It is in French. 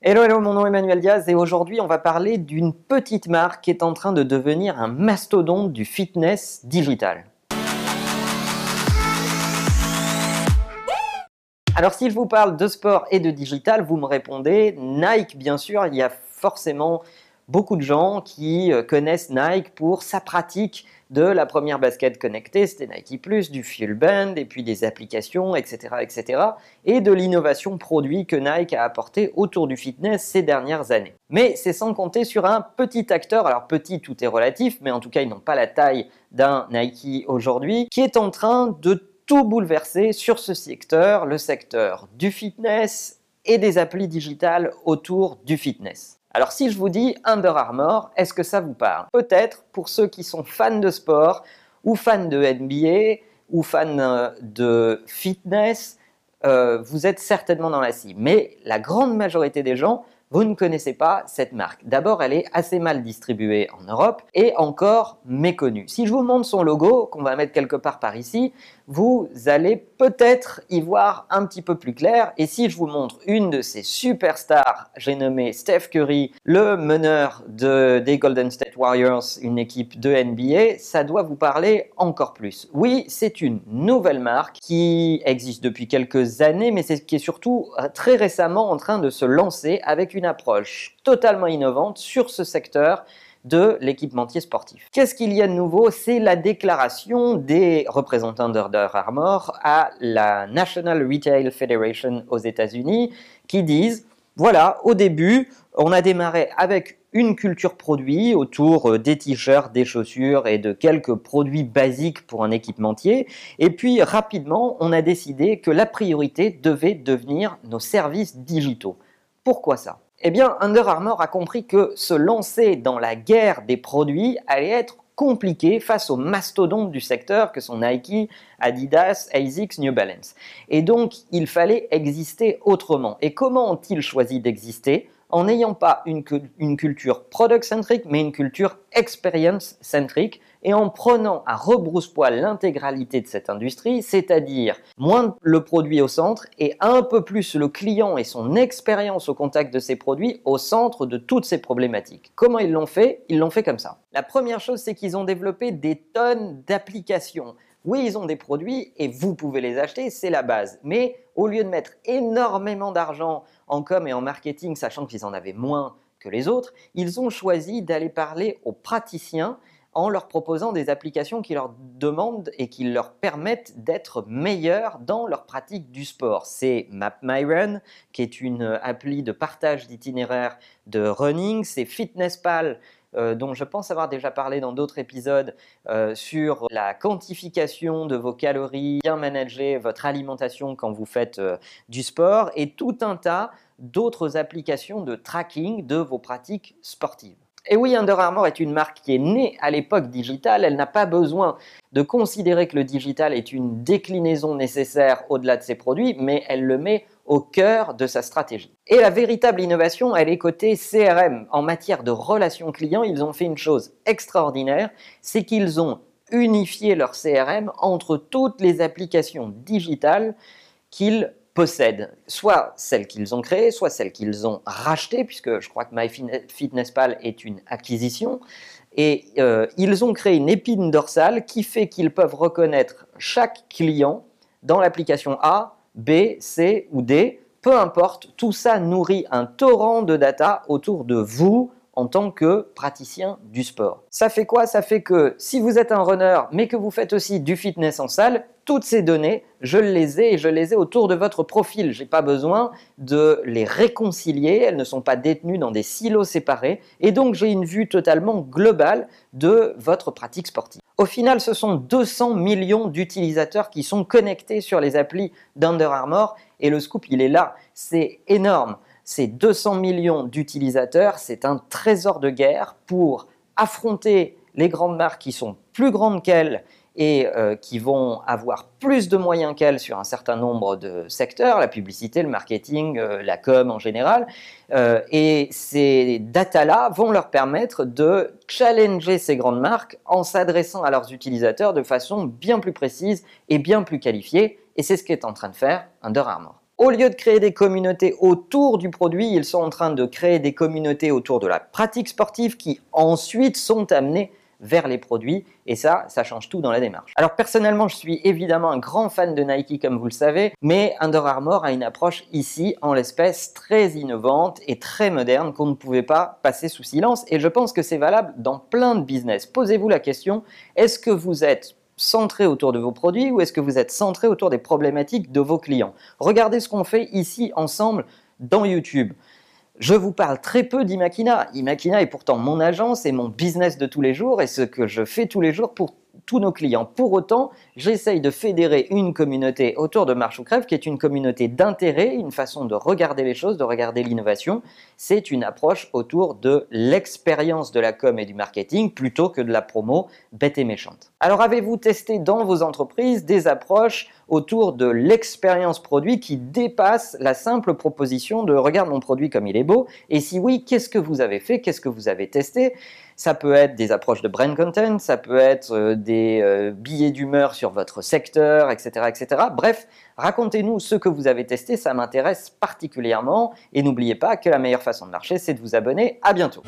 Hello, hello, mon nom est Emmanuel Diaz et aujourd'hui on va parler d'une petite marque qui est en train de devenir un mastodonte du fitness digital. Alors si je vous parle de sport et de digital, vous me répondez Nike bien sûr, il y a forcément beaucoup de gens qui euh, connaissent Nike pour sa pratique de la première basket connectée, c'était Nike Plus, du Fuel Band, et puis des applications, etc., etc., et de l'innovation produit que Nike a apporté autour du fitness ces dernières années. Mais c'est sans compter sur un petit acteur, alors petit tout est relatif, mais en tout cas ils n'ont pas la taille d'un Nike aujourd'hui, qui est en train de tout bouleverser sur ce secteur, le secteur du fitness et des applis digitales autour du fitness. Alors si je vous dis Under Armour, est-ce que ça vous parle? Peut-être pour ceux qui sont fans de sport ou fans de NBA ou fans euh, de fitness, euh, vous êtes certainement dans la cible. Mais la grande majorité des gens vous ne connaissez pas cette marque. D'abord, elle est assez mal distribuée en Europe et encore méconnue. Si je vous montre son logo, qu'on va mettre quelque part par ici, vous allez peut-être y voir un petit peu plus clair. Et si je vous montre une de ces superstars, j'ai nommé Steph Curry, le meneur de, des Golden State Warriors, une équipe de NBA, ça doit vous parler encore plus. Oui, c'est une nouvelle marque qui existe depuis quelques années, mais c'est qui est surtout euh, très récemment en train de se lancer avec une approche totalement innovante sur ce secteur de l'équipementier sportif. Qu'est-ce qu'il y a de nouveau? C'est la déclaration des représentants d'Under Armour à la National Retail Federation aux États-Unis qui disent voilà, au début, on a démarré avec une culture produit autour euh, des t-shirts, des chaussures et de quelques produits basiques pour un équipementier. Et puis rapidement, on a décidé que la priorité devait devenir nos services digitaux. Pourquoi ça? Eh bien, Under Armour a compris que se lancer dans la guerre des produits allait être compliqué face aux mastodontes du secteur que sont Nike, Adidas, ASICS, New Balance. Et donc, il fallait exister autrement. Et comment ont-ils choisi d'exister? En n'ayant pas une, culture product-centrique, mais une culture experience-centrique, et en prenant à rebrousse-poil l'intégralité de cette industrie, c'est-à-dire moins le produit au centre et un peu plus le client et son expérience au contact de ces produits au centre de toutes ces problématiques. Comment ils l'ont fait? Ils l'ont fait comme ça. La première chose, c'est qu'ils ont développé des tonnes d'applications. Oui, ils ont des produits et vous pouvez les acheter, c'est la base. Mais au lieu de mettre énormément d'argent en com et en marketing, sachant qu'ils en avaient moins que les autres, ils ont choisi d'aller parler aux praticiens en leur proposant des applications qui leur demandent et qui leur permettent d'être meilleurs dans leur pratique du sport. C'est MapMyRun, qui est une appli de partage d'itinéraires de running, c'est FitnessPal, euh, dont je pense avoir déjà parlé dans d'autres épisodes euh, sur la quantification de vos calories, bien manager votre alimentation quand vous faites euh, du sport, et tout un tas d'autres applications de tracking de vos pratiques sportives. Et oui, Under Armour est une marque qui est née à l'époque digitale. Elle n'a pas besoin de considérer que le digital est une déclinaison nécessaire au-delà de ses produits, mais elle le met au cœur de sa stratégie. Et la véritable innovation, elle est côté CRM. En matière de relations clients, ils ont fait une chose extraordinaire, c'est qu'ils ont unifié leur CRM entre toutes les applications digitales qu'ils possèdent soit celles qu'ils ont créées, soit celles qu'ils ont rachetées, puisque je crois que MyFitnessPal est une acquisition. Et euh, ils ont créé une épine dorsale qui fait qu'ils peuvent reconnaître chaque client dans l'application A, B, C ou D. Peu importe, tout ça nourrit un torrent de data autour de vous, en tant que praticien du sport. Ça fait quoi? Ça fait que si vous êtes un runner, mais que vous faites aussi du fitness en salle, toutes ces données, je les ai et je les ai autour de votre profil. Je n'ai pas besoin de les réconcilier, elles ne sont pas détenues dans des silos séparés, et donc j'ai une vue totalement globale de votre pratique sportive. Au final, ce sont 200 millions d'utilisateurs qui sont connectés sur les applis d'Under Armour, et le scoop, il est là, c'est énorme ces 200 millions d'utilisateurs, c'est un trésor de guerre pour affronter les grandes marques qui sont plus grandes qu'elles et euh, qui vont avoir plus de moyens qu'elles sur un certain nombre de secteurs, la publicité, le marketing, euh, la com en général. Euh, et ces data-là vont leur permettre de challenger ces grandes marques en s'adressant à leurs utilisateurs de façon bien plus précise et bien plus qualifiée. Et c'est ce qu'est en train de faire Under Armour. Au lieu de créer des communautés autour du produit, ils sont en train de créer des communautés autour de la pratique sportive qui ensuite sont amenées vers les produits et ça, ça change tout dans la démarche. Alors personnellement, je suis évidemment un grand fan de Nike comme vous le savez, mais Under Armour a une approche ici en l'espèce très innovante et très moderne qu'on ne pouvait pas passer sous silence et je pense que c'est valable dans plein de business. Posez-vous la question, est-ce que vous êtes centré autour de vos produits ou est-ce que vous êtes centré autour des problématiques de vos clients? Regardez ce qu'on fait ici ensemble dans YouTube. Je vous parle très peu d'Imakina. Imakina est pourtant mon agence et mon business de tous les jours et ce que je fais tous les jours pour tous nos clients. Pour autant, j'essaye de fédérer une communauté autour de Marche ou Crève qui est une communauté d'intérêt, une façon de regarder les choses, de regarder l'innovation. C'est une approche autour de l'expérience de la com et du marketing plutôt que de la promo bête et méchante. Alors avez-vous testé dans vos entreprises des approches autour de l'expérience produit qui dépasse la simple proposition de regarde mon produit comme il est beau Et si oui, qu'est-ce que vous avez fait? Qu'est-ce que vous avez testé? Ça peut être des approches de brand content, ça peut être euh, des euh, billets d'humeur sur votre secteur, etc. etc. Bref, racontez-nous ce que vous avez testé, ça m'intéresse particulièrement. Et n'oubliez pas que la meilleure façon de marcher, c'est de vous abonner. À bientôt.